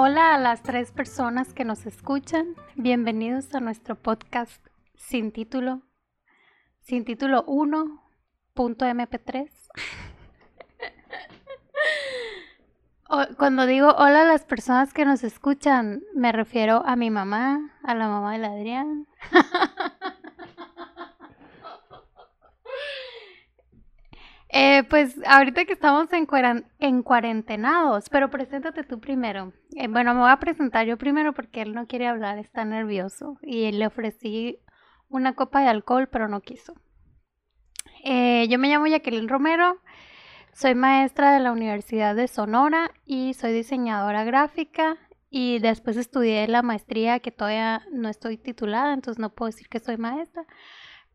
Hola a las tres personas que nos escuchan. Bienvenidos a nuestro podcast sin título. Sin título 1.mp3. Cuando digo hola a las personas que nos escuchan, me refiero a mi mamá, a la mamá de Adrián. Eh, pues ahorita que estamos en, en cuarentenados, pero preséntate tú primero. Eh, bueno, me voy a presentar yo primero porque él no quiere hablar, está nervioso. Y le ofrecí una copa de alcohol, pero no quiso. Eh, yo me llamo Jacqueline Romero, soy maestra de la Universidad de Sonora y soy diseñadora gráfica. Y después estudié la maestría que todavía no estoy titulada, entonces no puedo decir que soy maestra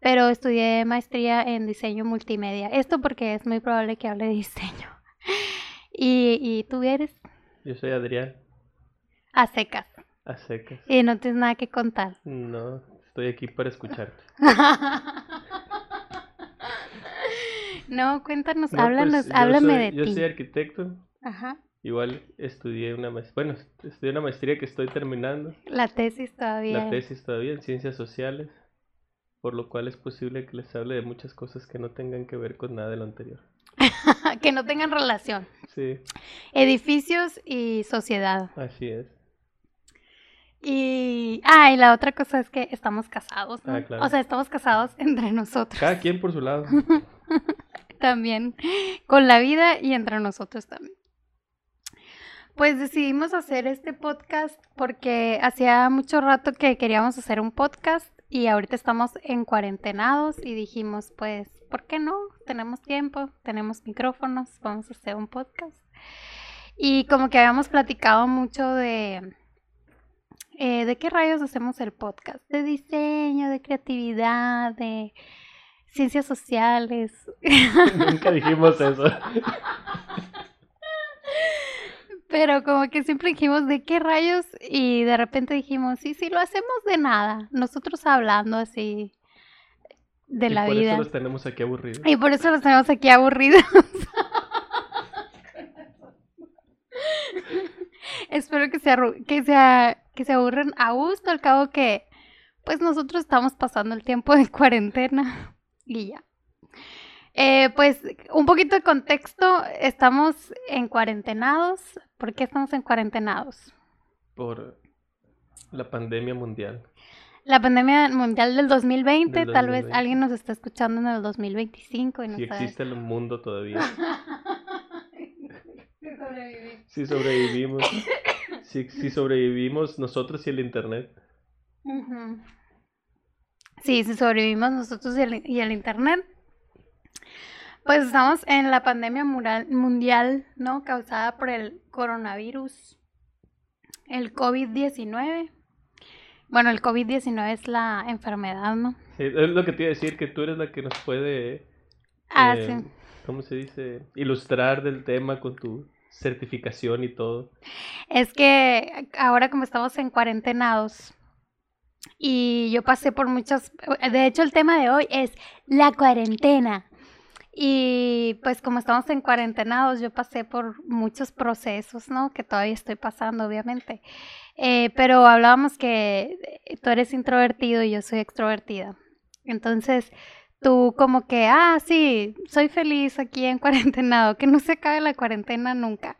pero estudié maestría en diseño multimedia. Esto porque es muy probable que hable de diseño. ¿Y, y tú eres? Yo soy Adrián. A secas. A secas. Y no tienes nada que contar. No, estoy aquí para escucharte. no, cuéntanos, háblanos, pues, háblame de ti. Yo soy arquitecto. Ajá. Igual estudié una maestría, bueno, estudié una maestría que estoy terminando. La tesis todavía. La tesis todavía en ciencias sociales por lo cual es posible que les hable de muchas cosas que no tengan que ver con nada de lo anterior. que no tengan relación. Sí. Edificios y sociedad. Así es. Y, ah, y la otra cosa es que estamos casados, ¿no? Ah, claro. O sea, estamos casados entre nosotros. Cada quien por su lado. también, con la vida y entre nosotros también. Pues decidimos hacer este podcast porque hacía mucho rato que queríamos hacer un podcast y ahorita estamos en cuarentenados y dijimos, pues, ¿por qué no? Tenemos tiempo, tenemos micrófonos, vamos a hacer un podcast. Y como que habíamos platicado mucho de, eh, ¿de qué rayos hacemos el podcast? De diseño, de creatividad, de ciencias sociales. Nunca dijimos eso. Pero como que siempre dijimos, ¿de qué rayos? Y de repente dijimos, sí, sí, lo hacemos de nada. Nosotros hablando así de la vida. Y por eso los tenemos aquí aburridos. Y por eso los tenemos aquí aburridos. Espero que se, que, sea, que se aburren a gusto, al cabo que pues nosotros estamos pasando el tiempo de cuarentena y ya. Eh, pues un poquito de contexto, estamos en cuarentenados. ¿Por qué estamos en cuarentenados? Por la pandemia mundial. La pandemia mundial del 2020, tal vez alguien nos está escuchando en el 2025 y no Si existe el mundo todavía. si sobrevivimos. si, si, sobrevivimos nosotros y el internet. Sí, si sobrevivimos nosotros y el, y el internet. Pues estamos en la pandemia mundial, ¿no? Causada por el coronavirus, el COVID-19. Bueno, el COVID-19 es la enfermedad, ¿no? Sí, es lo que te iba a decir, que tú eres la que nos puede, ah, eh, sí. ¿cómo se dice? Ilustrar del tema con tu certificación y todo. Es que ahora como estamos en cuarentenados y yo pasé por muchas, de hecho el tema de hoy es la cuarentena. Y pues como estamos en cuarentenados, yo pasé por muchos procesos, ¿no? Que todavía estoy pasando, obviamente. Eh, pero hablábamos que eh, tú eres introvertido y yo soy extrovertida. Entonces, tú como que, ah, sí, soy feliz aquí en cuarentenado, que no se acabe la cuarentena nunca.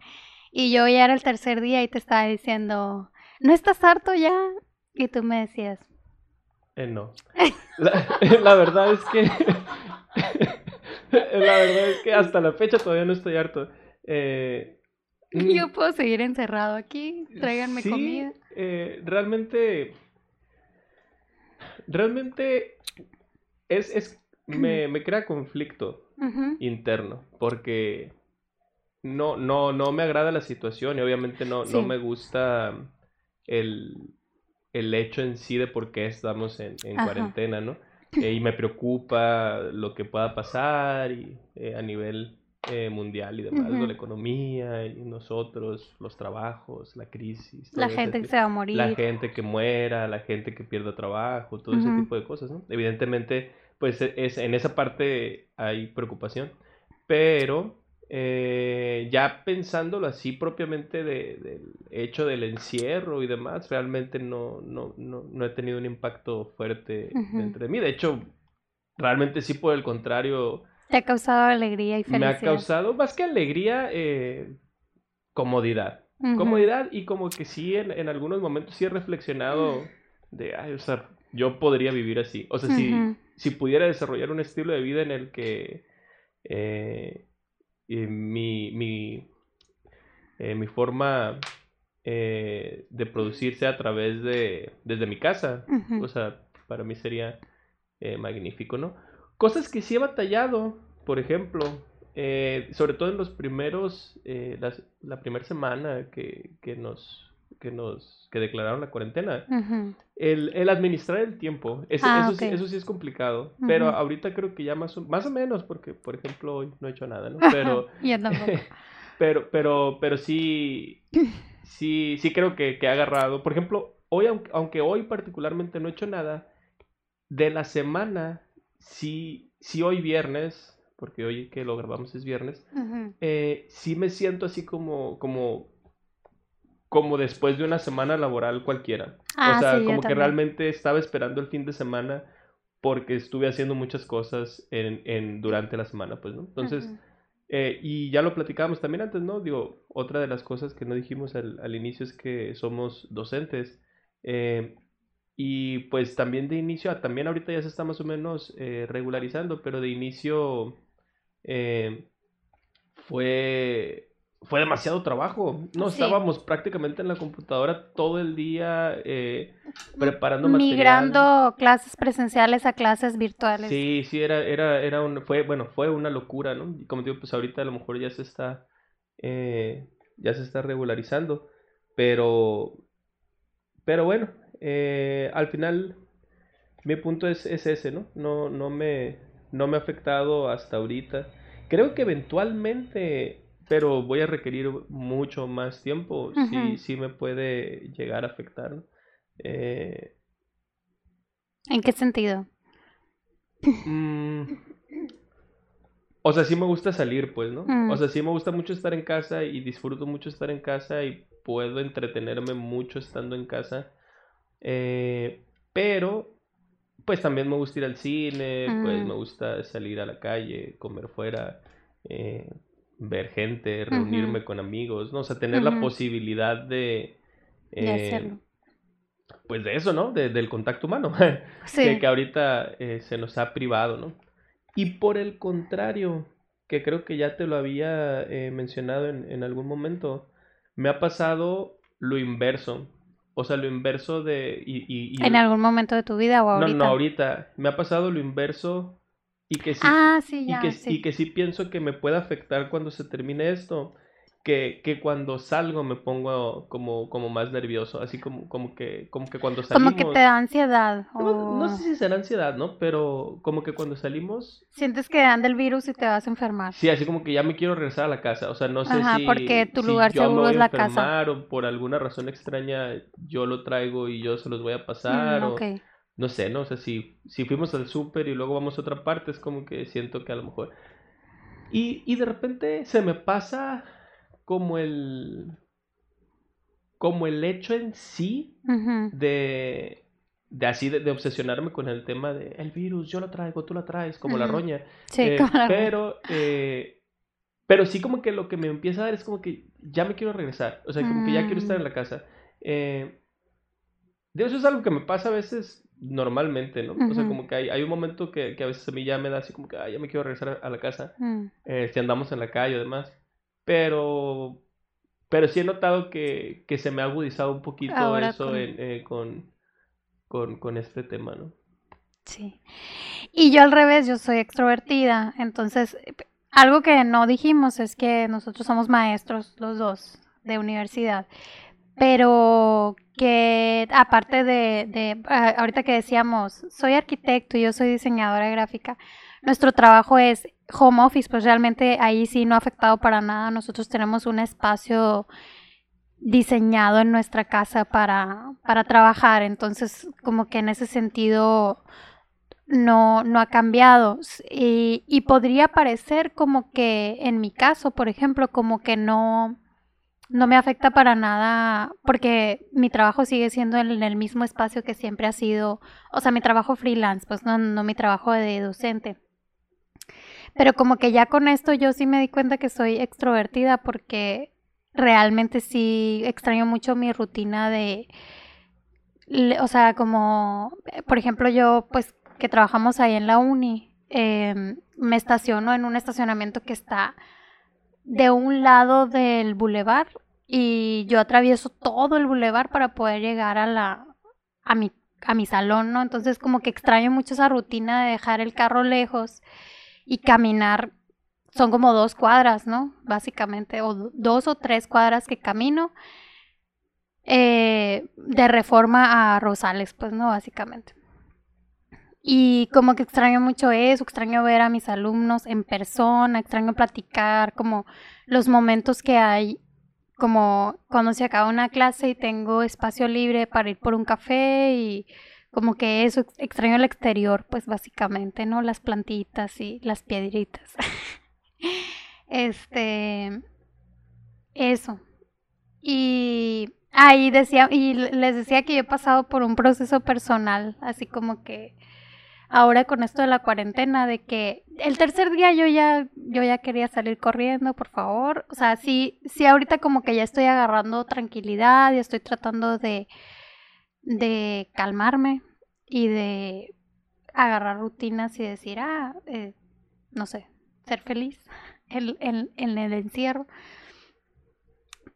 Y yo ya era el tercer día y te estaba diciendo, ¿no estás harto ya? Y tú me decías. Eh, no. la verdad es que la verdad es que hasta la fecha todavía no estoy harto. Eh, Yo puedo seguir encerrado aquí, tráiganme sí, comida. Eh, realmente, realmente es, es me, me crea conflicto interno porque no, no, no me agrada la situación y obviamente no, no me gusta el, el hecho en sí de por qué estamos en, en cuarentena, ¿no? Eh, y me preocupa lo que pueda pasar y, eh, a nivel eh, mundial y demás, la economía y nosotros, los trabajos, la crisis. La gente que se va a morir. La gente que muera, la gente que pierda trabajo, todo ese tipo de cosas, ¿no? Evidentemente, pues e, es, en esa parte hay preocupación, pero eh, ya pensándolo así propiamente del hecho del encierro y demás, realmente no, no, no, no he tenido un impacto fuerte entre mí. De hecho, realmente sí, por el contrario. Te ha causado alegría y felicidad. Me ha causado más que alegría, eh, comodidad. Comodidad y como que sí, en, en, algunos momentos sí he reflexionado de, ay, o sea, yo podría vivir así. O sea, si, si pudiera desarrollar un estilo de vida en el que eh, mi, mi, eh, mi forma eh, de producir sea a través de, desde mi casa, o sea, para mí sería magnífico, ¿no? Cosas que sí he batallado, por ejemplo, sobre todo en los primeros, la primera semana que, que nos que nos que declararon la cuarentena. el, administrar el tiempo, ah, eso, sí, eso, sí, es complicado, pero ahorita creo que ya más o, más o menos, porque por ejemplo hoy no he hecho nada, ¿no? Pero, pero, pero, pero sí, sí, sí creo que, que ha agarrado. Por ejemplo, hoy, aunque, hoy particularmente no he hecho nada, de la semana, sí, sí hoy viernes, porque hoy que lo grabamos es viernes, eh, sí me siento así como, como como después de una semana laboral cualquiera. o ah, sea, como que realmente estaba esperando el fin de semana porque estuve haciendo muchas cosas en, en durante la semana, pues, ¿no? Entonces, eh, y ya lo platicábamos también antes, ¿no? Digo, otra de las cosas que no dijimos al, al inicio es que somos docentes. Eh, y pues también de inicio, ah, también ahorita ya se está más o menos eh, regularizando, pero de inicio fue fue demasiado trabajo. No, estábamos prácticamente en la computadora todo el día eh, preparando Migrando clases presenciales a clases virtuales. Sí, sí, era, era, era un, fue, bueno, fue una locura, ¿no? Y como digo, pues ahorita a lo mejor ya se está, eh, ya se está regularizando, pero, pero bueno, eh, al final mi punto es, es ese, ¿no? No, no me, no me ha afectado hasta ahorita. Creo que eventualmente pero voy a requerir mucho más tiempo, si sí, me puede llegar a afectar. Eh, ¿En qué sentido? Mm, o sea, sí me gusta salir, pues, ¿no? Mm. O sea, sí me gusta mucho estar en casa y disfruto mucho estar en casa y puedo entretenerme mucho estando en casa. Eh, pero, pues también me gusta ir al cine, pues me gusta salir a la calle, comer fuera. Eh, ver gente, reunirme con amigos, ¿no? O sea, tener la posibilidad de... de eh, hacerlo. Pues de eso, ¿no? del contacto humano, sí. que, ahorita eh, se nos ha privado, ¿no? Y por el contrario, que creo que ya te lo había eh, mencionado en, en, algún momento, me ha pasado lo inverso. O sea, lo inverso de... Y, ¿En algún momento de tu vida o ahorita? No, no, ahorita. Me ha pasado lo inverso y que sí, ah, sí, y, que, sí. y que sí pienso que me puede afectar cuando se termine esto. Que, que, cuando salgo me pongo como, como más nervioso, así como, como, que, como que cuando salimos... Como que te da ansiedad. No, sé si será ansiedad, ¿no? Pero como que cuando salimos... Sientes que anda el virus y te vas a enfermar. Sí, así como que ya me quiero regresar a la casa, o sea, no sé Ajá, si... porque tu lugar seguro es la casa. O por alguna razón extraña yo lo traigo y yo se los voy a pasar. Mm, o no sé, ¿no? O sea, si, si fuimos al súper y luego vamos a otra parte, es como que siento que a lo mejor... Y, y de repente se me pasa como el... como el hecho en sí de, de así, de, obsesionarme con el tema de el virus, yo lo traigo, tú lo traes, como la roña. Sí, eh, como Pero... Eh, pero sí como que lo que me empieza a dar es como que ya me quiero regresar, o sea, como que ya quiero estar en mm. la casa. Eh, Dios, eso es algo que me pasa a veces normalmente, ¿no? O sea, como que hay, hay un momento que, que, a veces a mí ya me da así como que, ya me quiero regresar a, la casa, mm. eh, si andamos en la calle o demás, pero, pero sí he notado que, que se me ha agudizado un poquito eso eh, con... con, con, este tema, ¿no? Sí. Y yo al revés, yo soy extrovertida, entonces algo que no dijimos es que nosotros somos maestros los dos de universidad pero que aparte de, ah, ahorita que decíamos, soy arquitecto y yo soy diseñadora gráfica, nuestro trabajo es home office, pues realmente ahí sí no ha afectado para nada. Nosotros tenemos un espacio diseñado en nuestra casa para, para trabajar, entonces como que en ese sentido no, no ha cambiado. Y, y podría parecer como que en mi caso, por ejemplo, como que no, no me afecta para nada porque mi trabajo sigue siendo en el mismo espacio que siempre ha sido, o sea, mi trabajo freelance, pues no, no mi trabajo de docente. Pero como que ya con esto yo sí me di cuenta que soy extrovertida porque realmente sí extraño mucho mi rutina de, o sea, como, por ejemplo, yo pues que trabajamos ahí en la uni, em, me estaciono en un estacionamiento que está de un lado del bulevar y yo atravieso todo el bulevar para poder llegar a la a mi a mi salón, ¿no? Entonces como que extraño mucho esa rutina de dejar el carro lejos y caminar son como dos cuadras, ¿no? Básicamente, o dos o tres cuadras que camino eh, de reforma a Rosales, pues, ¿no? Básicamente. Y como que extraño mucho eso, extraño ver a mis alumnos en persona, extraño platicar, como los momentos que hay, como cuando se acaba una clase y tengo espacio libre para ir por un café y como que eso, extraño el exterior, pues básicamente, ¿no? Las plantitas y las piedritas. este, eso. Y ahí decía, y les decía que yo he pasado por un proceso personal, así como que ahora con esto de la cuarentena, de que el tercer día yo ya, yo ya quería salir corriendo, por favor. O sea, sí, sí ahorita como que ya estoy agarrando tranquilidad y estoy tratando de de calmarme y de agarrar rutinas y decir, ah, eh, no sé, ser feliz en, el encierro.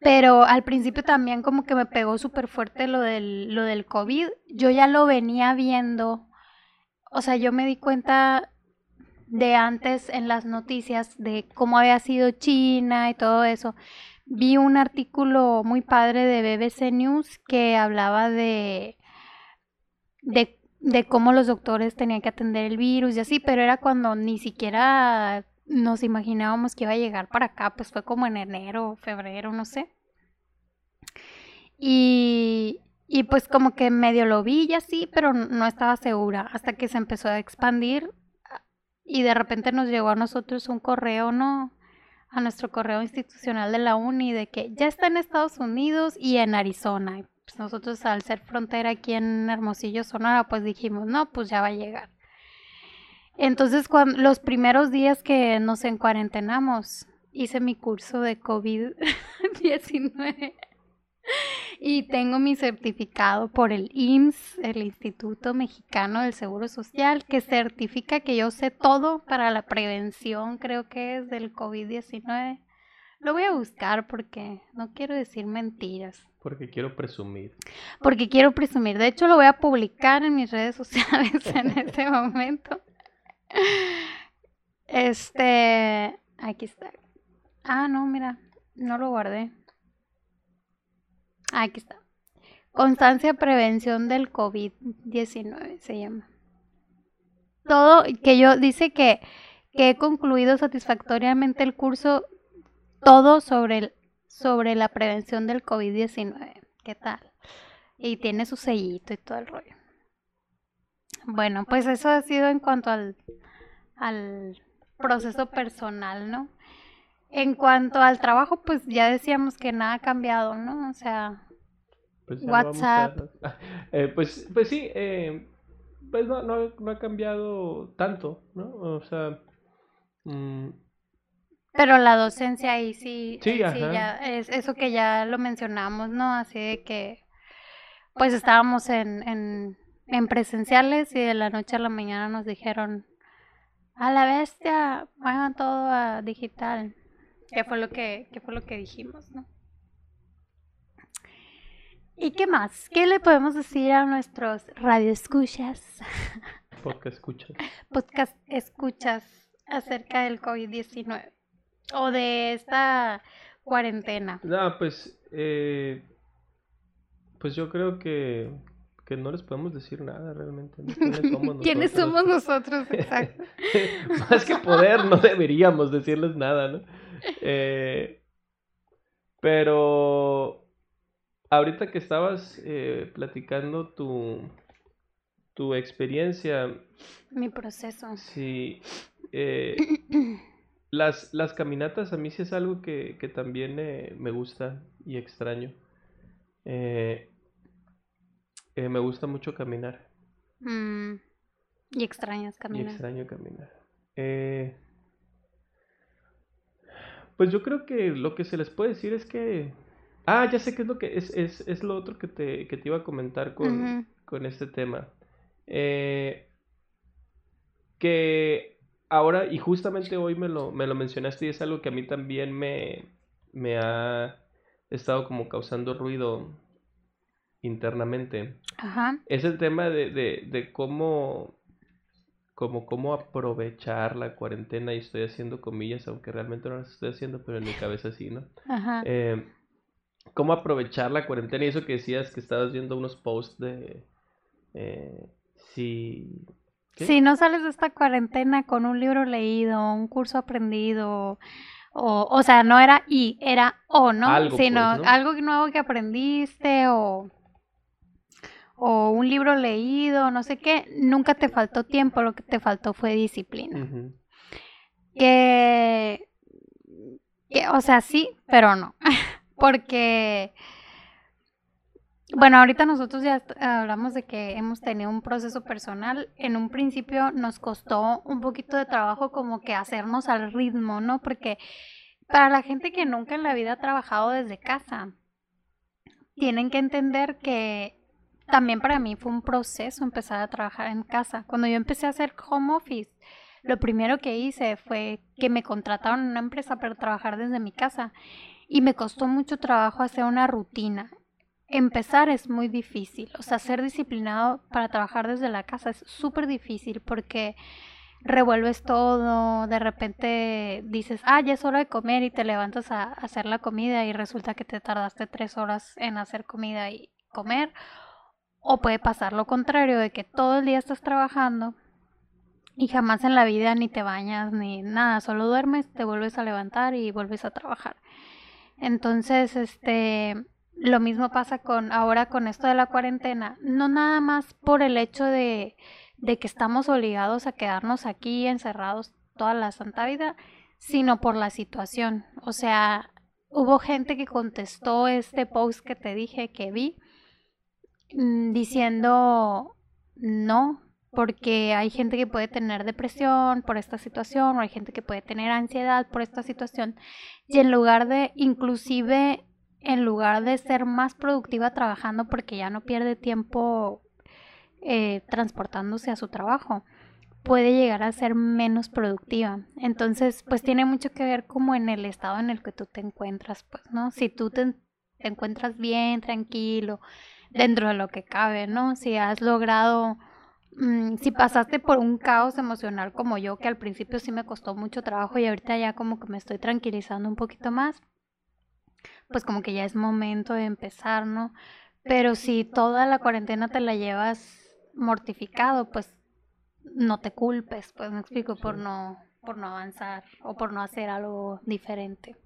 Pero al principio también como que me pegó súper fuerte lo del, lo del COVID. Yo ya lo venía viendo. O sea, yo me di cuenta de antes en las noticias de cómo había sido China y todo eso vi un artículo muy padre de BBC News que hablaba de, de, de, cómo los doctores tenían que atender el virus y así, pero era cuando ni siquiera nos imaginábamos que iba a llegar para acá, pues fue como en enero, febrero, no sé. Y, y pues como que medio lo vi y así, pero no estaba segura hasta que se empezó a expandir y de repente nos llegó a nosotros un correo, ¿no? a nuestro correo institucional de la UNI de que ya está en Estados Unidos y en Arizona. Pues nosotros al ser frontera aquí en Hermosillo, Sonora, pues dijimos, no, pues ya va a llegar. Entonces, cuando, los primeros días que nos encuarentenamos, hice mi curso de COVID-19 y tengo mi certificado por el IMSS, el Instituto Mexicano del Seguro Social, que certifica que yo sé todo para la prevención, creo que es del COVID-19. Lo voy a buscar porque no quiero decir mentiras. Porque quiero presumir. Porque quiero presumir. De hecho, lo voy a publicar en mis redes sociales en este momento. Este, aquí está. Ah, no, mira, no lo guardé. Aquí está. Constancia Prevención del COVID-19 se llama. Todo, que yo dice que, que he concluido satisfactoriamente el curso, todo sobre, el, sobre la prevención del COVID-19. ¿Qué tal? Y tiene su sellito y todo el rollo. Bueno, pues eso ha sido en cuanto al, al proceso personal, ¿no? En cuanto al trabajo, pues ya decíamos que nada ha cambiado, ¿no? O sea, pues WhatsApp. Eh, pues, pues sí, eh, pues no, no, no, ha cambiado tanto, ¿no? O sea... Mm, Pero la docencia ahí sí, sí, ya es eso que ya lo mencionamos, ¿no? Así de que pues estábamos en, en, en presenciales y de la noche a la mañana nos dijeron a la bestia, vayan todo a digital. ¿Qué fue lo que, qué fue lo que dijimos, no? ¿Y qué más? ¿Qué le podemos decir a nuestros radioescuchas? Podcast escuchas. Podcast escuchas acerca del COVID-19 o de esta cuarentena. No, pues, eh, pues yo creo que, que no les podemos decir nada realmente. ¿Quiénes somos nosotros? Exacto. Más que poder, no deberíamos decirles nada, ¿no? Eh, pero ahorita que estabas eh, platicando tu, tu experiencia. Mi proceso. Sí. Eh, las, las caminatas a mí sí es algo que, también eh, me gusta y extraño. Me gusta mucho caminar. Mm, y extrañas caminar. Y extraño caminar. Pues yo creo que lo que se les puede decir es que Ah, ya sé qué es lo que es, es, es lo otro que te, que te iba a comentar con, con este tema. Eh, que ahora, y justamente hoy me lo, me lo mencionaste y es algo que a mí también me, me ha estado como causando ruido internamente. Ajá. Es el tema de, de, de cómo, como cómo aprovechar la cuarentena y estoy haciendo comillas, aunque realmente no las estoy haciendo, pero en mi cabeza sí, ¿no? Ajá. Eh, cómo aprovechar la cuarentena y eso que decías que estabas viendo unos posts de eh, si si no sales de esta cuarentena con un libro leído, un curso aprendido, o, o sea, no era y, era o, ¿no? Algo, Sino pues, algo nuevo que aprendiste o, o un libro leído, no sé qué, nunca te faltó tiempo, lo que te faltó fue disciplina. que, que, o sea, sí, pero no. Porque, bueno, ahorita nosotros ya hablamos de que hemos tenido un proceso personal. En un principio nos costó un poquito de trabajo como que hacernos al ritmo, ¿no? Porque para la gente que nunca en la vida ha trabajado desde casa, tienen que entender que también para mí fue un proceso empezar a trabajar en casa. Cuando yo empecé a hacer home office, lo primero que hice fue que me contrataron una empresa para trabajar desde mi casa y me costó mucho trabajo hacer una rutina. Empezar es muy difícil, o sea, ser disciplinado para trabajar desde la casa es súper difícil porque revuelves todo, de repente dices, ah, ya es hora de comer y te levantas a hacer la comida y resulta que te tardaste tres horas en hacer comida y comer. O puede pasar lo contrario, de que todo el día estás trabajando y jamás en la vida ni te bañas ni nada, solo duermes, te vuelves a levantar y vuelves a trabajar. Entonces, este, lo mismo pasa con ahora con esto de la cuarentena, no nada más por el hecho de, de que estamos obligados a quedarnos aquí encerrados toda la santa vida, sino por la situación. O sea, hubo gente que contestó este post que te dije que vi diciendo no, porque hay gente que puede tener depresión por esta situación o hay gente que puede tener ansiedad por esta situación y en lugar de inclusive en lugar de ser más productiva trabajando porque ya no pierde tiempo eh, transportándose a su trabajo puede llegar a ser menos productiva. Entonces pues tiene mucho que ver como en el estado en el que tú te encuentras pues no si tú te encuentras bien tranquilo dentro de lo que cabe no si has logrado Mm, si pasaste por un caos emocional como yo, que al principio sí me costó mucho trabajo y ahorita ya como que me estoy tranquilizando un poquito más, pues como que ya es momento de empezar, ¿no? Pero si toda la cuarentena te la llevas mortificado, pues no te culpes, pues me explico, por no, por no avanzar o por no hacer algo diferente.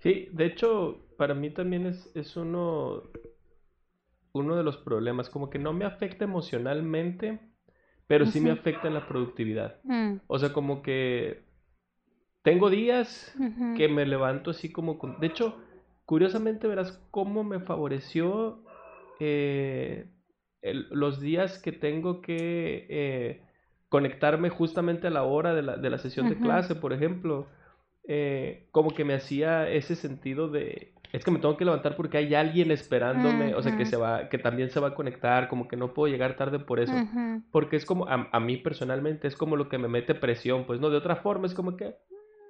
Sí, de hecho, para mí también es, es uno, uno de los problemas, como que no me afecta emocionalmente, pero sí me afecta en la productividad. Mm. O sea, como que tengo días que me levanto así como... Con... De hecho, curiosamente verás cómo me favoreció eh, los días que tengo que eh, conectarme justamente a la hora de la, de la sesión de clase, por ejemplo. Eh, como que me hacía ese sentido de es que me tengo que levantar porque hay alguien esperándome, o sea, que se va, que también se va a conectar, como que no puedo llegar tarde por eso, porque es como, a, mí personalmente es como lo que me mete presión, pues no, de otra forma es como que,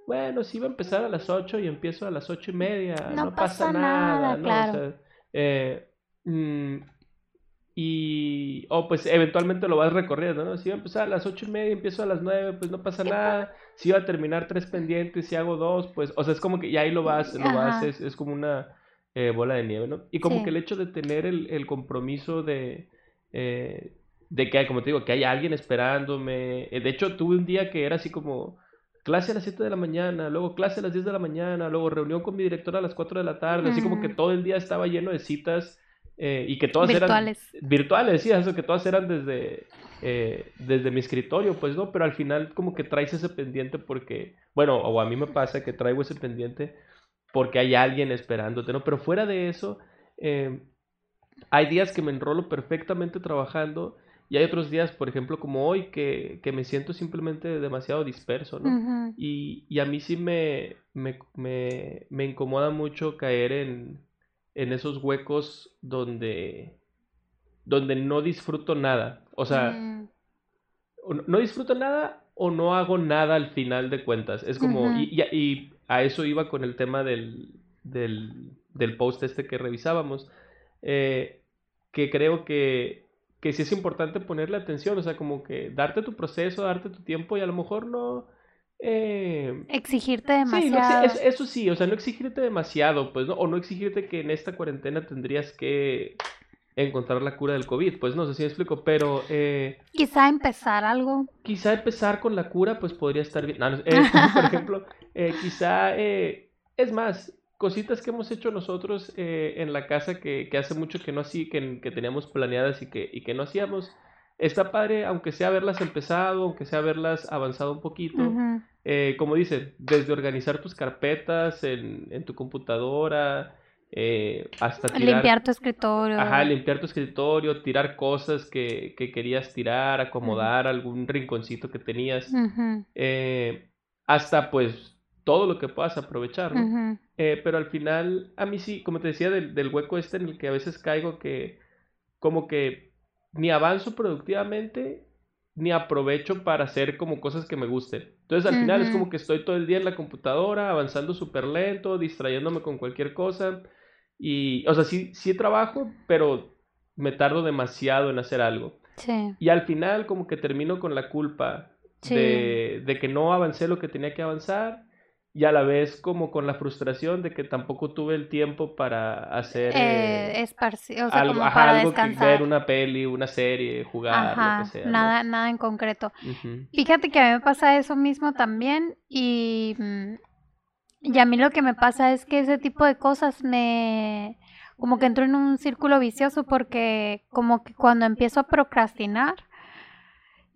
bueno, si iba a empezar a las ocho y empiezo a las ocho y media, no, pasa, nada, ¿no? O sea, eh, mm, y, o pues eventualmente lo vas recorriendo, ¿no? Si iba a empezar a las ocho y media empiezo a las nueve, pues no pasa nada. Si iba a terminar tres pendientes y hago dos, pues, o sea, es como que ya ahí lo vas, lo vas, es, como una eh, bola de nieve, ¿no? Y como que el hecho de tener el, el compromiso de, eh, de que hay, como te digo, que hay alguien esperándome. Eh, de hecho, tuve un día que era así como clase a las 7 de la mañana, luego clase a las 10 de la mañana, luego reunión con mi directora a las 4 de la tarde, así como que todo el día estaba lleno de citas eh, y que todas virtuales. eran virtuales, sí, eso que todas eran desde, eh, desde mi escritorio, pues no, pero al final como que traes ese pendiente porque, bueno, o a mí me pasa que traigo ese pendiente porque hay alguien esperándote, ¿no? Pero fuera de eso, eh, hay días que me enrolo perfectamente trabajando y hay otros días, por ejemplo, como hoy, que, que me siento simplemente demasiado disperso, ¿no? y, y, a mí sí me, me, me, me incomoda mucho caer en, en esos huecos donde, donde no disfruto nada. O sea, mm. no disfruto nada o no hago nada al final de cuentas. Es como, y, y, a eso iba con el tema del, del, del post este que revisábamos, eh, que creo que, que sí es importante ponerle atención, o sea, como que darte tu proceso, darte tu tiempo y a lo mejor no eh, exigirte demasiado. Sí, eso, sí, o sea, no exigirte demasiado, pues, ¿no? O no exigirte que en esta cuarentena tendrías que encontrar la cura del COVID, pues no sé si me explico, pero... Eh, quizá empezar algo. Quizá empezar con la cura, pues podría estar bien. No, eh, por ejemplo, eh, quizá, es más, cositas que hemos hecho nosotros en la casa que, que, hace mucho que no así, que, que teníamos planeadas y que, y que no hacíamos está padre, aunque sea haberlas empezado, aunque sea haberlas avanzado un poquito. Eh, como dice, desde organizar tus carpetas en, en tu computadora, eh, hasta tirar... Limpiar tu escritorio. Ajá, limpiar tu escritorio, tirar cosas que, que querías tirar, acomodar algún rinconcito que tenías. Eh, hasta pues todo lo que puedas aprovechar, ¿no? pero al final, a mí sí, como te decía, del, del hueco este en el que a veces caigo que como que ni avanzo productivamente, ni aprovecho para hacer como cosas que me gusten. Entonces al final es como que estoy todo el día en la computadora, avanzando súper lento, distrayéndome con cualquier cosa. Y, o sea, sí, sí trabajo, pero me tardo demasiado en hacer algo. Sí. Y al final como que termino con la culpa de, de, que no avancé lo que tenía que avanzar y a la vez como con la frustración de que tampoco tuve el tiempo para hacer eh, eh o sea, algo, como para algo que ver una peli, una serie, jugar, lo que sea. Nada, nada en concreto. Fíjate que a mí me pasa eso mismo también y, mm, y a mí lo que me pasa es que ese tipo de cosas me como que entro en un círculo vicioso porque como que cuando empiezo a procrastinar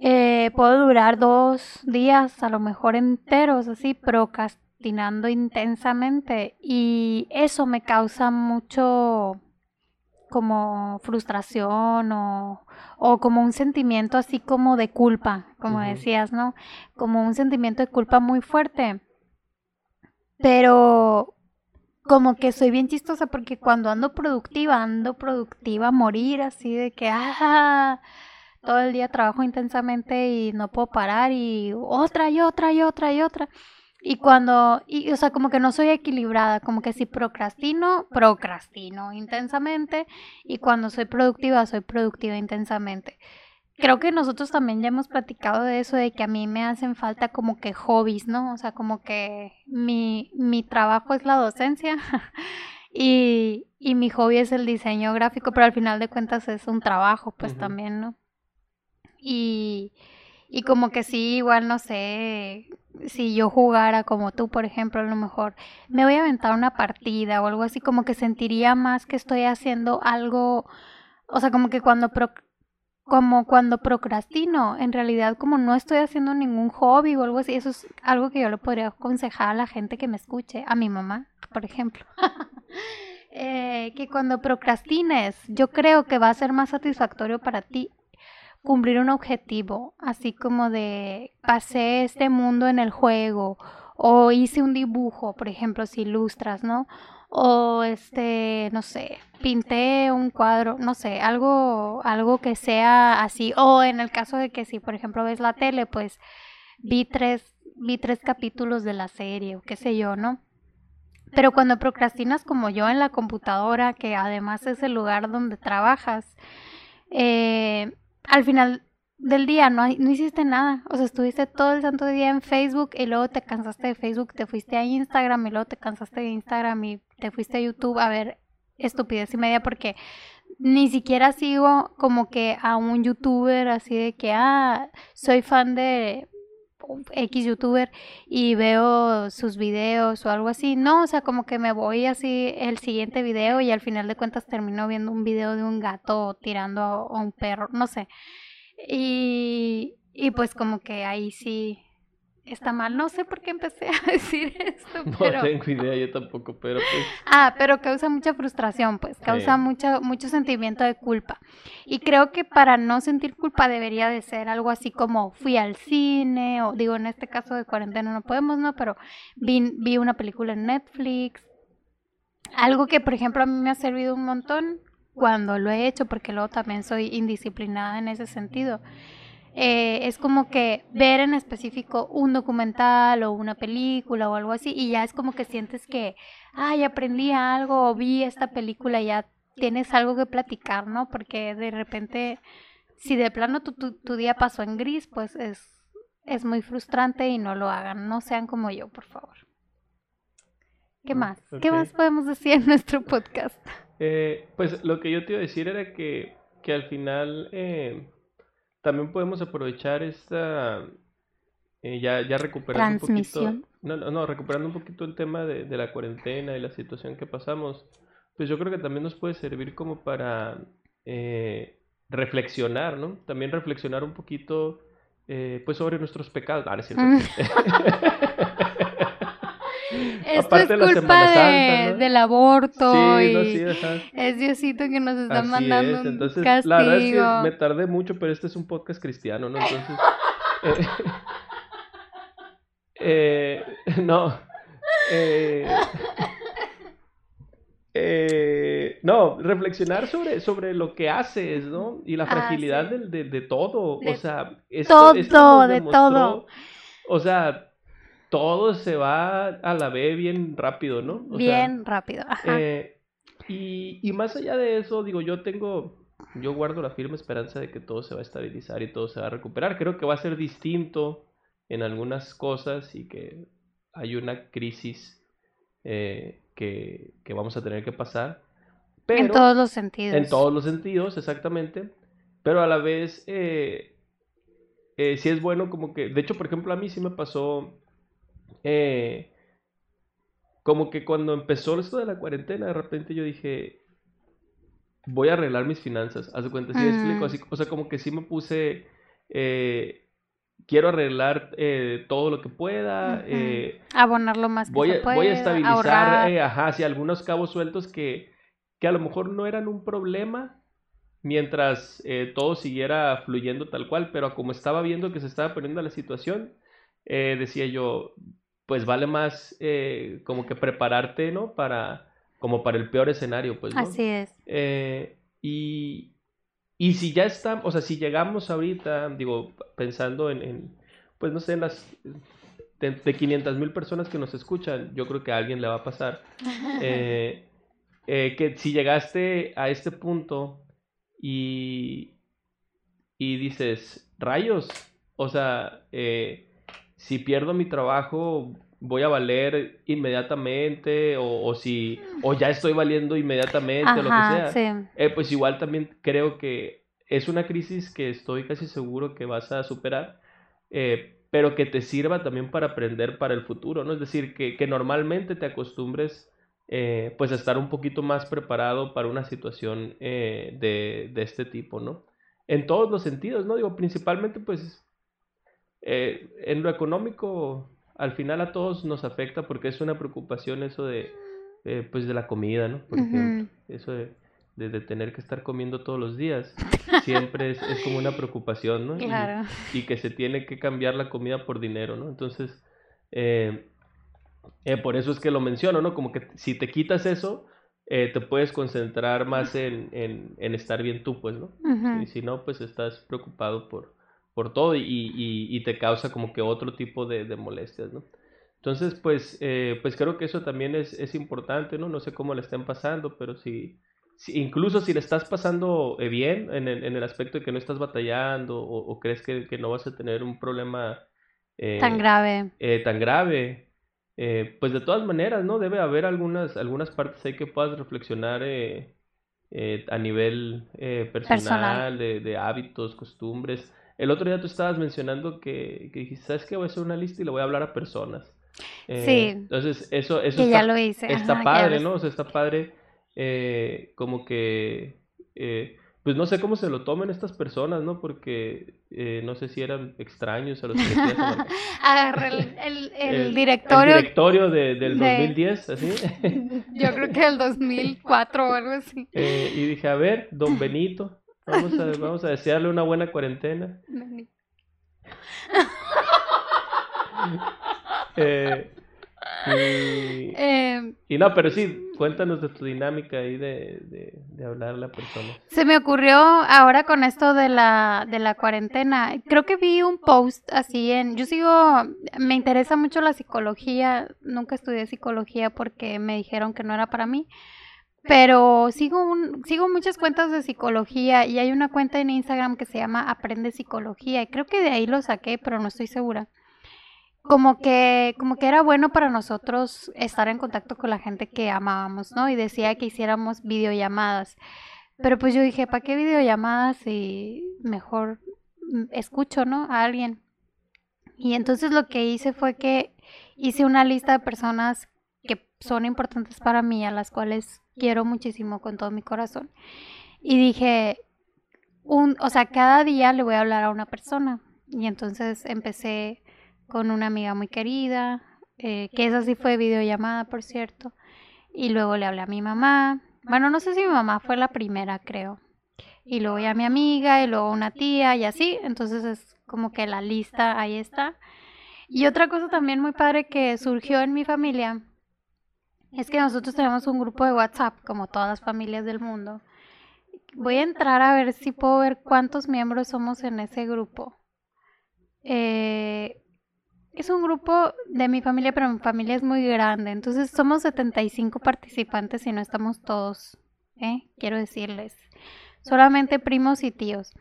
eh, puedo durar dos días, a lo mejor enteros, así, procrastinando intensamente y eso me causa mucho como frustración o, o, como un sentimiento así como de culpa, como decías, ¿no? Como un sentimiento de culpa muy fuerte. Pero como que soy bien chistosa porque cuando ando productiva, ando productiva a morir, así de que, ah, todo el día trabajo intensamente y no puedo parar y otra y otra y otra y otra. Y cuando, y, o sea, como que no soy equilibrada, como que si procrastino, procrastino intensamente y cuando soy productiva, soy productiva intensamente. Creo que nosotros también ya hemos platicado de eso, de que a mí me hacen falta como que hobbies, ¿no? O sea, como que mi, mi trabajo es la docencia y, y mi hobby es el diseño gráfico, pero al final de cuentas es un trabajo, pues también, ¿no? Y, y como que sí, igual no sé, si yo jugara como tú, por ejemplo, a lo mejor me voy a aventar una partida o algo así, como que sentiría más que estoy haciendo algo, o sea, como que cuando como cuando procrastino, en realidad como no estoy haciendo ningún hobby o algo así, eso es algo que yo le podría aconsejar a la gente que me escuche, a mi mamá, por ejemplo. eh, que cuando procrastines, yo creo que va a ser más satisfactorio para ti cumplir un objetivo, así como de pasé este mundo en el juego o hice un dibujo, por ejemplo, si ilustras, ¿no? O este, no sé, pinté un cuadro, no sé, algo algo que sea así o en el caso de que si por ejemplo ves la tele, pues vi tres vi tres capítulos de la serie o qué sé yo, ¿no? Pero cuando procrastinas como yo en la computadora, que además es el lugar donde trabajas, eh, al final del día no, no hiciste nada. O sea, estuviste todo el santo día en Facebook y luego te cansaste de Facebook, te fuiste a Instagram y luego te cansaste de Instagram y te fuiste a YouTube a ver estupidez y media porque ni siquiera sigo como que a un youtuber así de que, ah, soy fan de X youtuber y veo sus videos o algo así. No, o sea, como que me voy así el siguiente video y al final de cuentas termino viendo un video de un gato tirando a un perro, no sé. Y, y pues como que ahí sí está mal. No sé por qué empecé a decir esto. Pero... No tengo idea, yo tampoco, pero pues... Ah, pero causa mucha frustración, pues, causa mucha, mucho sentimiento de culpa. Y creo que para no sentir culpa debería de ser algo así como fui al cine, o digo, en este caso de cuarentena no podemos, ¿no? Pero vi, vi una película en Netflix. Algo que, por ejemplo, a mí me ha servido un montón cuando lo he hecho, porque luego también soy indisciplinada en ese sentido eh, es como que ver en específico un documental o una película o algo así y ya es como que sientes que, ay, aprendí algo o vi esta película y ya tienes algo que platicar, ¿no? Porque de repente, si de plano tu, tu, día pasó en gris, pues es, es muy frustrante y no lo hagan, no sean como yo, por favor. ¿Qué mm, más? ¿Qué más podemos decir en nuestro podcast? Eh, pues lo que yo te iba a decir era que, que al final... Eh también podemos aprovechar esta, eh, ya, ya recuperando un poquito, no, no, recuperando un poquito el tema de, de, la cuarentena y la situación que pasamos, pues yo creo que también nos puede servir como para eh, reflexionar, ¿no? También reflexionar un poquito, eh, pues sobre nuestros pecados. Ah, es cierto. Esto es culpa de, del aborto y es Diosito que nos está mandando un Entonces, castigo. La verdad es que me tardé mucho, pero este es un podcast cristiano, ¿no? Entonces, eh, eh, no, eh, eh, no, reflexionar sobre, sobre lo que haces, ¿no? Y la ah, fragilidad de, de, todo, o sea, esto, todo, de todo. O sea, todo se va a la B bien rápido, ¿no? bien rápido, ajá. Eh, y, y, más allá de eso, digo, yo tengo, yo guardo la firme esperanza de que todo se va a estabilizar y todo se va a recuperar. Creo que va a ser distinto en algunas cosas y que hay una crisis eh, que, que, vamos a tener que pasar. en todos los sentidos. En todos los sentidos, exactamente. Pero a la vez, eh, sí es bueno como que, de hecho, por ejemplo, a mí sí me pasó eh, como que cuando empezó esto de la cuarentena, de repente yo dije, voy a arreglar mis finanzas. Haz de cuenta, si explico, así, o sea, como que sí me puse, eh, quiero arreglar eh, todo lo que pueda. Eh, Abonar lo más que voy, se a, voy a estabilizar, ajá, algunos cabos sueltos que, que a lo mejor no eran un problema mientras todo siguiera fluyendo tal cual, pero como estaba viendo que se estaba poniendo la situación, decía yo, pues vale más eh, como que prepararte, ¿no? Para, como para el peor escenario, pues, ¿no? Así es. Eh, y, y si ya estamos, o sea, si llegamos ahorita, digo, pensando en, pues no sé, en las de, 500 mil personas que nos escuchan, yo creo que a alguien le va a pasar, eh, que si llegaste a este punto y, y dices, rayos, o sea, eh, si pierdo mi trabajo, voy a valer inmediatamente o, si o ya estoy valiendo inmediatamente o lo que sea. Eh, pues igual también creo que es una crisis que estoy casi seguro que vas a superar, eh, pero que te sirva también para aprender para el futuro, ¿no? Es decir, que, que normalmente te acostumbres eh, pues a estar un poquito más preparado para una situación de, de este tipo, ¿no? En todos los sentidos, ¿no? Digo, principalmente pues eh, en lo económico, al final a todos nos afecta porque es una preocupación eso de, pues de la comida, ¿no? Por ejemplo, eso de, de, tener que estar comiendo todos los días, siempre es, es como una preocupación, ¿no? Claro. Y, que se tiene que cambiar la comida por dinero, ¿no? Entonces, eh, eh, por eso es que lo menciono, ¿no? Como que si te quitas eso, te puedes concentrar más en, en, en, estar bien tú, pues, ¿no? Y si no, pues estás preocupado por, por todo y, y, te causa como que otro tipo de, de molestias, ¿no? Entonces, pues, eh, pues creo que eso también es, es, importante, ¿no? No sé cómo le estén pasando, pero si, si incluso si le estás pasando eh, bien en el, en el, aspecto de que no estás batallando o, crees que, que, no vas a tener un problema eh, tan grave, tan grave, pues de todas maneras, ¿no? Debe haber algunas, algunas partes ahí que puedas reflexionar a nivel personal, personal. De, de hábitos, costumbres el otro día tú estabas mencionando que, que dijiste, ¿sabes qué? Voy a hacer una lista y le voy a hablar a personas. Eh, sí. Entonces, eso, eso que está, ya lo hice. está padre, ¿no? O sea, está padre eh, como que... Eh, pues no sé cómo se lo tomen estas personas, ¿no? Porque eh, no sé si eran extraños a los que Agarré el, el, el, directorio. El directorio de, del 2010, así. Yo creo que el 2004 o algo así. Y dije, a ver, don Benito, vamos a, vamos a desearle una buena cuarentena. eh, y, no, pero sí, cuéntanos de tu dinámica ahí de, de, hablar a la persona. Se me ocurrió ahora con esto de la, de la cuarentena. Creo que vi un post así en. Yo sigo. Me interesa mucho la psicología. Nunca estudié psicología porque me dijeron que no era para mí. Pero sigo, un, sigo muchas cuentas de psicología y hay una cuenta en Instagram que se llama Aprende Psicología. Y creo que de ahí lo saqué, pero no estoy segura como que, como que era bueno para nosotros estar en contacto con la gente que amábamos, ¿no? Y decía que hiciéramos videollamadas. Pero pues yo dije, ¿para qué videollamadas si mejor escucho, ¿no? A alguien. Y entonces lo que hice fue que hice una lista de personas que son importantes para mí, a las cuales quiero muchísimo con todo mi corazón. Y dije, un, o sea, cada día le voy a hablar a una persona. Y entonces empecé con una amiga muy querida, eh, que esa sí fue videollamada, por cierto. Y luego le hablé a mi mamá. Bueno, no sé si mi mamá fue la primera, creo. Y luego ya mi amiga, y luego una tía, y así. Entonces es como que la lista ahí está. Y otra cosa también muy padre que surgió en mi familia es que nosotros tenemos un grupo de WhatsApp, como todas las familias del mundo. Voy a entrar a ver si puedo ver cuántos miembros somos en ese grupo. Eh, es un grupo de mi familia, pero mi familia es muy grande. Entonces somos 75 participantes y no estamos todos, ¿eh? Quiero decirles. Solamente primos y tíos.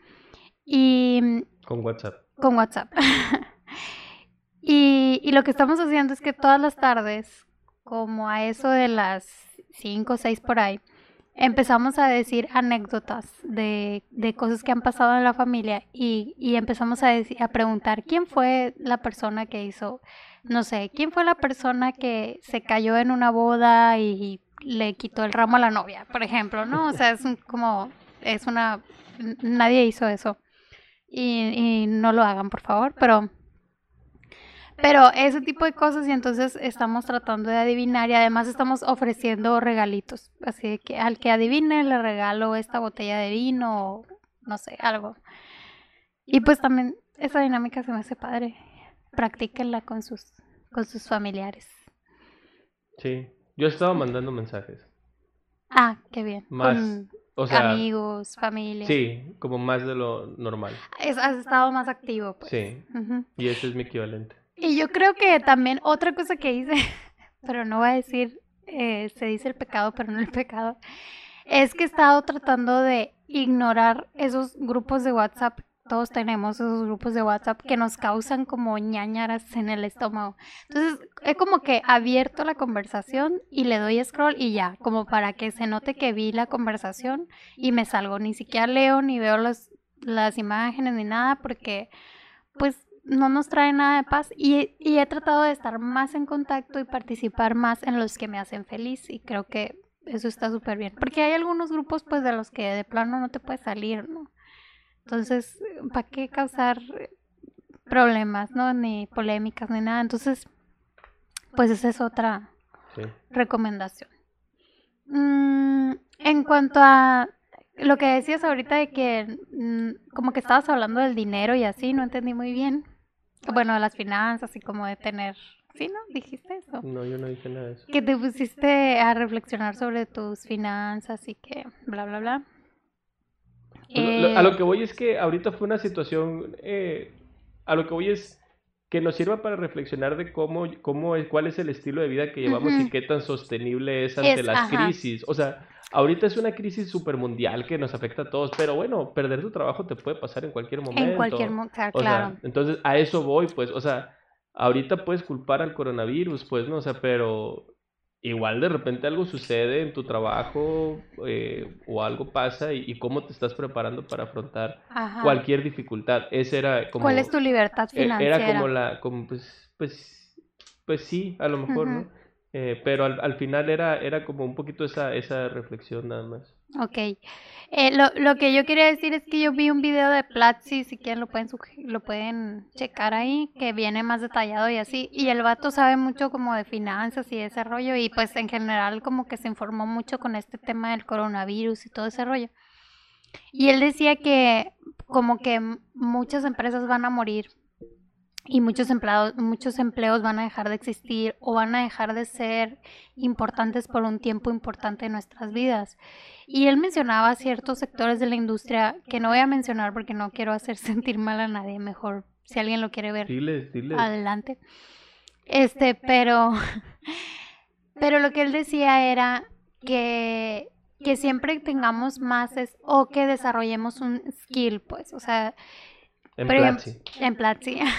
Y... Con WhatsApp. Con WhatsApp. y, y lo que estamos haciendo es que todas las tardes, como a eso de las 5 o 6 por ahí, empezamos a decir anécdotas de, de, cosas que han pasado en la familia y, y empezamos a, a preguntar quién fue la persona que hizo, no sé, quién fue la persona que se cayó en una boda y le quitó el ramo a la novia, por ejemplo, ¿no? O sea, es como, es una, nadie hizo eso. Y no lo hagan, por favor, pero pero ese tipo de cosas y entonces estamos tratando de adivinar y además estamos ofreciendo regalitos. Así que al que adivine le regalo esta botella de vino o no sé, algo. Y pues también esa dinámica se me hace padre. Practíquenla con sus, con sus familiares. Sí, yo he estado mandando mensajes. Ah, qué bien. Más, o sea, amigos, familia. Sí, como más de lo normal. has estado más activo, pues. Sí. Y ese es mi equivalente. Y yo creo que también otra cosa que hice, pero no voy a decir, eh, se dice el pecado, pero no el pecado, es que he estado tratando de ignorar esos grupos de WhatsApp. Todos tenemos esos grupos de WhatsApp que nos causan como ñañaras en el estómago. Entonces, he como que abierto la conversación y le doy scroll y ya, como para que se note que vi la conversación y me salgo. Ni siquiera leo ni veo las imágenes ni nada porque, pues, no nos trae nada de paz y, he tratado de estar más en contacto y participar más en los que me hacen feliz y creo que eso está súper bien. Porque hay algunos grupos pues de los que de plano no te puedes salir, ¿no? Entonces, ¿para qué causar problemas, ¿no? Ni polémicas ni nada. Entonces, pues esa es otra recomendación. Mm, en cuanto a lo que decías ahorita de que mm, como que estabas hablando del dinero y así, no entendí muy bien. Bueno, las finanzas y como de tener... ¿Sí, no? ¿Dijiste eso? No, yo no dije nada de eso. Que te pusiste a reflexionar sobre tus finanzas y que bla, bla, bla. A lo eh, que voy es que ahorita fue una situación... Eh, a lo que voy es que nos sirva para reflexionar de cómo, cómo es, cuál es el estilo de vida que llevamos y qué tan sostenible es ante las crisis. O sea, ahorita es una crisis súper mundial que nos afecta a todos, pero bueno, perder tu trabajo te puede pasar en cualquier momento. En cualquier momento, claro. entonces, a eso voy, pues, o sea, ahorita puedes culpar al coronavirus, pues, ¿no? O sea, pero igual de repente algo sucede en tu trabajo eh, o algo pasa y, cómo te estás preparando para afrontar cualquier dificultad. Ese era como... ¿Cuál es tu libertad financiera? Era como la, como pues, pues, pues sí, a lo mejor, ¿no? Eh, pero al, al, final era, era como un poquito esa, esa reflexión nada más. Ok. Eh, lo, lo, que yo quería decir es que yo vi un video de Platzi, si quieren lo pueden, lo pueden checar ahí, que viene más detallado y así. Y el vato sabe mucho como de finanzas y ese rollo y pues en general como que se informó mucho con este tema del coronavirus y todo ese rollo. Y él decía que como que muchas empresas van a morir y muchos empleados, muchos empleos van a dejar de existir o van a dejar de ser importantes por un tiempo importante en nuestras vidas. Y él mencionaba ciertos sectores de la industria que no voy a mencionar porque no quiero hacer sentir mal a nadie, mejor si alguien lo quiere ver adelante. Este, pero pero lo que él decía era que que siempre tengamos más o que desarrollemos un skill, pues, o sea, en Platzi. En Platzi.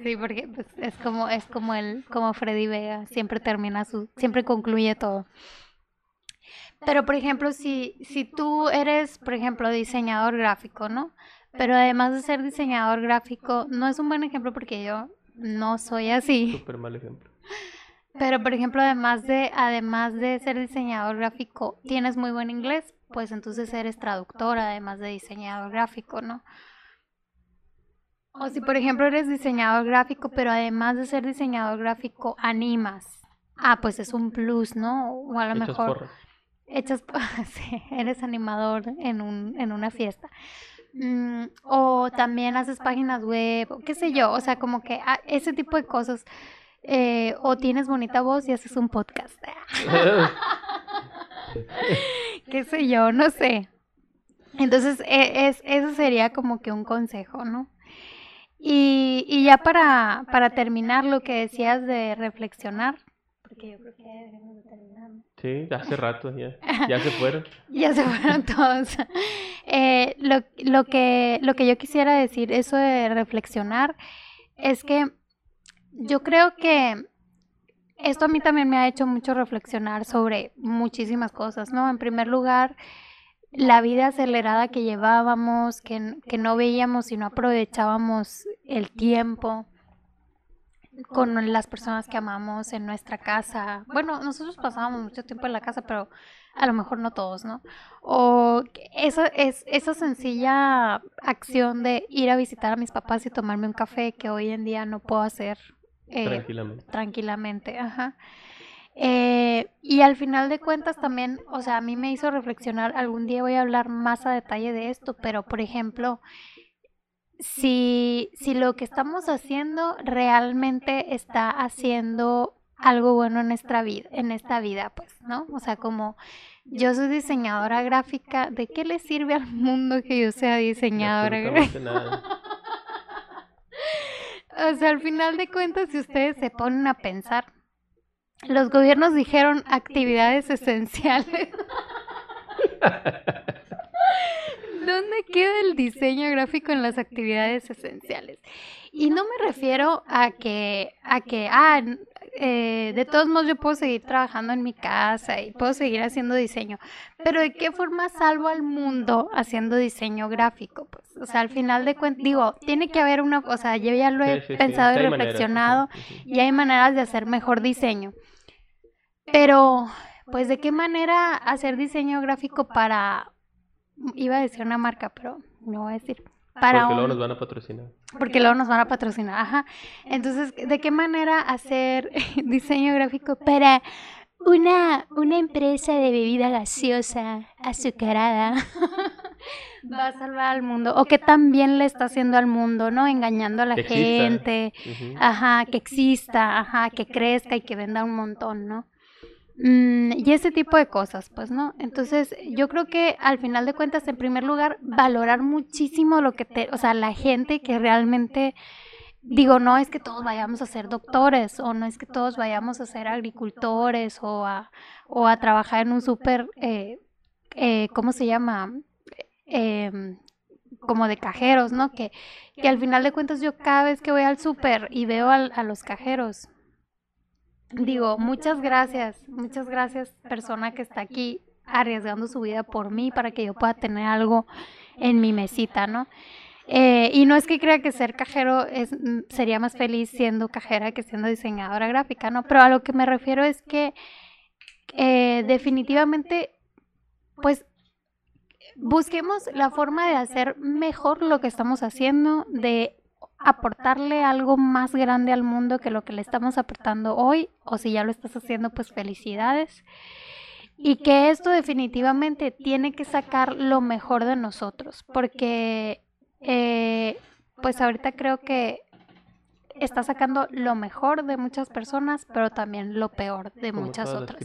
Sí, porque pues, es como es como el como Freddy Vega, siempre termina su siempre concluye todo. Pero por ejemplo, si si tú eres, por ejemplo, diseñador gráfico, ¿no? Pero además de ser diseñador gráfico, no es un buen ejemplo porque yo no soy así. Súper mal ejemplo. Pero por ejemplo, además de además de ser diseñador gráfico, tienes muy buen inglés, pues entonces eres traductor además de diseñador gráfico, ¿no? O si, por ejemplo, eres diseñador gráfico, pero además de ser diseñador gráfico, animas. Ah, pues es un plus, ¿no? O a lo mejor echas, sí, eres animador en, un, en una fiesta. Mm, o también haces páginas web, qué sé yo, o sea, como que ah, ese tipo de cosas. Eh, o tienes bonita voz y haces un podcast. qué sé yo, no sé. Entonces, e, es, eso sería como que un consejo, ¿no? Y, y ya para, para terminar lo que decías de reflexionar, porque yo creo que debemos de terminar. Sí, hace rato ya, ya se fueron. ya se fueron todos. Eh, lo, lo, que, lo que yo quisiera decir, eso de reflexionar, es que yo creo que esto a mí también me ha hecho mucho reflexionar sobre muchísimas cosas, ¿no? En primer lugar, la vida acelerada que llevábamos, que, que no veíamos y no aprovechábamos el tiempo con las personas que amamos en nuestra casa. Bueno, nosotros pasábamos mucho tiempo en la casa, pero a lo mejor no todos, ¿no? O esa, es, esa sencilla acción de ir a visitar a mis papás y tomarme un café que hoy en día no puedo hacer eh, tranquilamente. Tranquilamente, ajá. Eh, y al final de cuentas también, o sea, a mí me hizo reflexionar, algún día voy a hablar más a detalle de esto, pero por ejemplo, si, si lo que estamos haciendo realmente está haciendo algo bueno en nuestra vida, en esta vida, pues, ¿no? O sea, como yo soy diseñadora gráfica, ¿de qué le sirve al mundo que yo sea diseñadora gráfica? o sea, al final de cuentas, si ustedes se ponen a pensar, los gobiernos dijeron actividades esenciales. ¿Dónde queda el diseño gráfico en las actividades esenciales? Y no me refiero a que, a que, ah, eh, de todos modos yo puedo seguir trabajando en mi casa y puedo seguir haciendo diseño, pero ¿de qué forma salvo al mundo haciendo diseño gráfico? Pues, o sea, al final de cuentas, digo, tiene que haber una, o sea, yo ya lo he pensado y reflexionado y hay maneras de hacer mejor diseño. Pero, pues, ¿de qué manera hacer diseño gráfico para, iba a decir una marca, pero no voy a decir porque luego nos van a patrocinar. Porque luego nos van a patrocinar, ajá. Entonces, ¿de qué manera hacer diseño gráfico para una, una empresa de bebida gaseosa, azucarada, va a salvar al mundo? O que también le está haciendo al mundo, ¿no? Engañando a la gente, ajá, que exista, ajá, que crezca y que venda un montón, ¿no? Mm, y ese tipo de cosas, pues, ¿no? Entonces, yo creo que al final de cuentas, en primer lugar, valorar muchísimo lo que te, o sea, la gente que realmente, digo, no es que todos vayamos a ser doctores o no es que todos vayamos a ser agricultores o a, o a trabajar en un súper, eh, eh, ¿cómo se llama? Em, como de cajeros, ¿no? Que, que al final de cuentas yo cada vez que voy al súper y veo a los cajeros, digo, muchas gracias, muchas gracias persona que está aquí arriesgando su vida por mí para que yo pueda tener algo en mi mesita, ¿no? Eh, y no es que crea que ser cajero es, mm, sería más feliz siendo cajera que siendo diseñadora gráfica, ¿no? Pero a lo que me refiero es que eh, definitivamente, pues, busquemos la forma de hacer mejor lo que estamos haciendo, de aportarle algo más grande al mundo que lo que le estamos aportando hoy, o si ya lo estás haciendo, pues felicidades. Y que esto definitivamente tiene que sacar lo mejor de nosotros, porque eh, pues ahorita creo que está sacando lo mejor de muchas personas, pero también lo peor de muchas otras.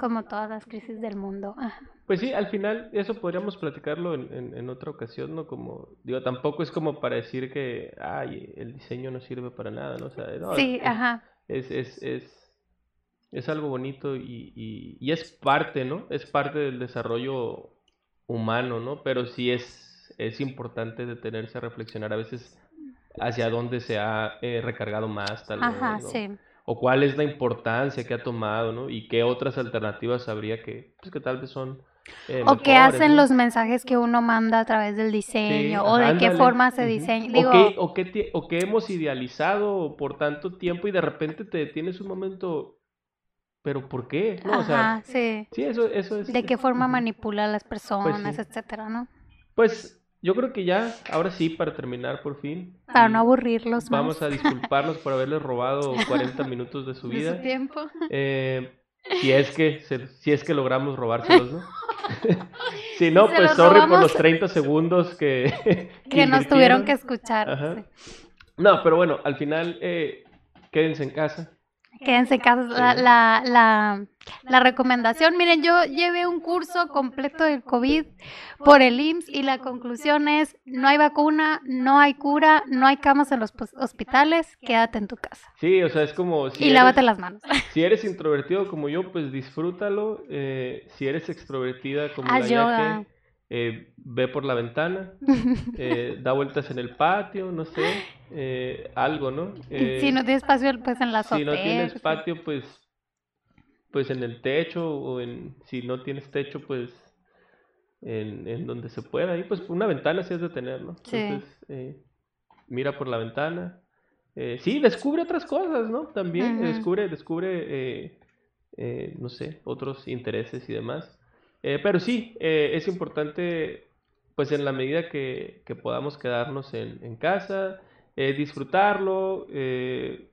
Como todas las crisis del mundo. Pues sí, al final eso podríamos platicarlo en, en, otra ocasión, ¿no? Como, digo, tampoco es como para decir que, ay, el diseño no sirve para nada, ¿no? O sea, sí, es, ajá. Es, es, es, es, algo bonito y, y, y es parte, ¿no? Es parte del desarrollo humano, ¿no? Pero sí es es importante detenerse a reflexionar a veces hacia dónde se ha eh, recargado más, tal vez. O cuál es la importancia que ha tomado, ¿no? Y qué otras alternativas habría que, pues que tal vez son. Eh, o qué hacen los mensajes que uno manda a través del diseño, o de qué forma se diseña. o, qué, o, qué, o qué hemos idealizado por tanto tiempo y de repente te detienes un momento pero ¿por qué? ¿No? Ajá, sí. Sí, eso, eso es. De qué forma manipula a las pues personas, etcétera, ¿no? Pues yo creo que ya, ahora sí, para terminar por fin. Para no aburrirlos más. Vamos a disculparnos por haberles robado 40 minutos de su vida. De su tiempo. Eh, si es que si es que logramos robárselos, ¿no? si no, pues sorry por los 30 segundos que... que, nos tuvieron que escuchar. No, pero bueno, al final eh, quédense en casa. Quédense en casa. La, la, la, la, recomendación, miren, yo llevé un curso completo del COVID por el IMSS y la conclusión es, no hay vacuna, no hay cura, no hay camas en los hospitales, quédate en tu casa. Sí, o sea, es como... y lávate las manos. Si eres introvertido como yo, pues disfrútalo. Eh, si eres extrovertida como Haz la eh, ve por la ventana, eh, da vueltas en el patio, no sé, eh, algo, ¿no? si no tienes espacio, pues en la azotea. Si no tienes patio, pues, pues en el techo, o en, si no tienes techo, pues en, en donde se pueda. Y pues una ventana sí es de tener, ¿no? Entonces, mira por la ventana. sí, descubre otras cosas, ¿no? También descubre, descubre, no sé, otros intereses y demás. Eh, pero sí, eh, es importante, pues en la medida que, podamos quedarnos en, casa, eh, disfrutarlo,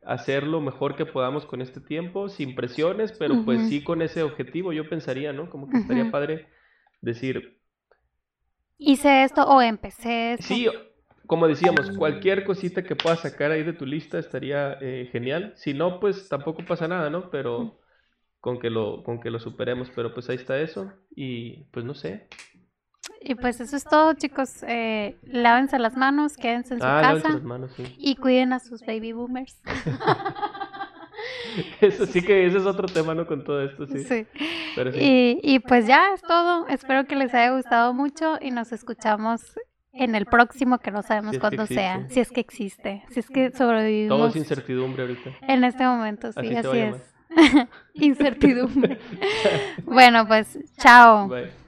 hacer lo mejor que podamos con este tiempo, sin presiones, pero pues sí con ese objetivo, yo pensaría, ¿no? Como que estaría padre decir... Hice esto o empecé esto. Sí, como decíamos, cualquier cosita que puedas sacar ahí de tu lista estaría genial. Si no, pues tampoco pasa nada, ¿no? Pero con que lo, con que lo superemos, pero pues ahí está eso y pues no sé. Y pues eso es todo, chicos. Eh, lávense las manos, quédense en su ah, casa las manos, sí. y cuiden a sus baby boomers. eso sí que ese es otro tema, ¿no? Con todo esto, sí. sí. Y, y pues ya es todo. Espero que les haya gustado mucho y nos escuchamos en el próximo que no sabemos cuándo sea, si es que existe, si es que sobrevivimos. Todo es incertidumbre ahorita. En este momento, sí, así, así es. Incertidumbre. bueno, pues chao. Bye.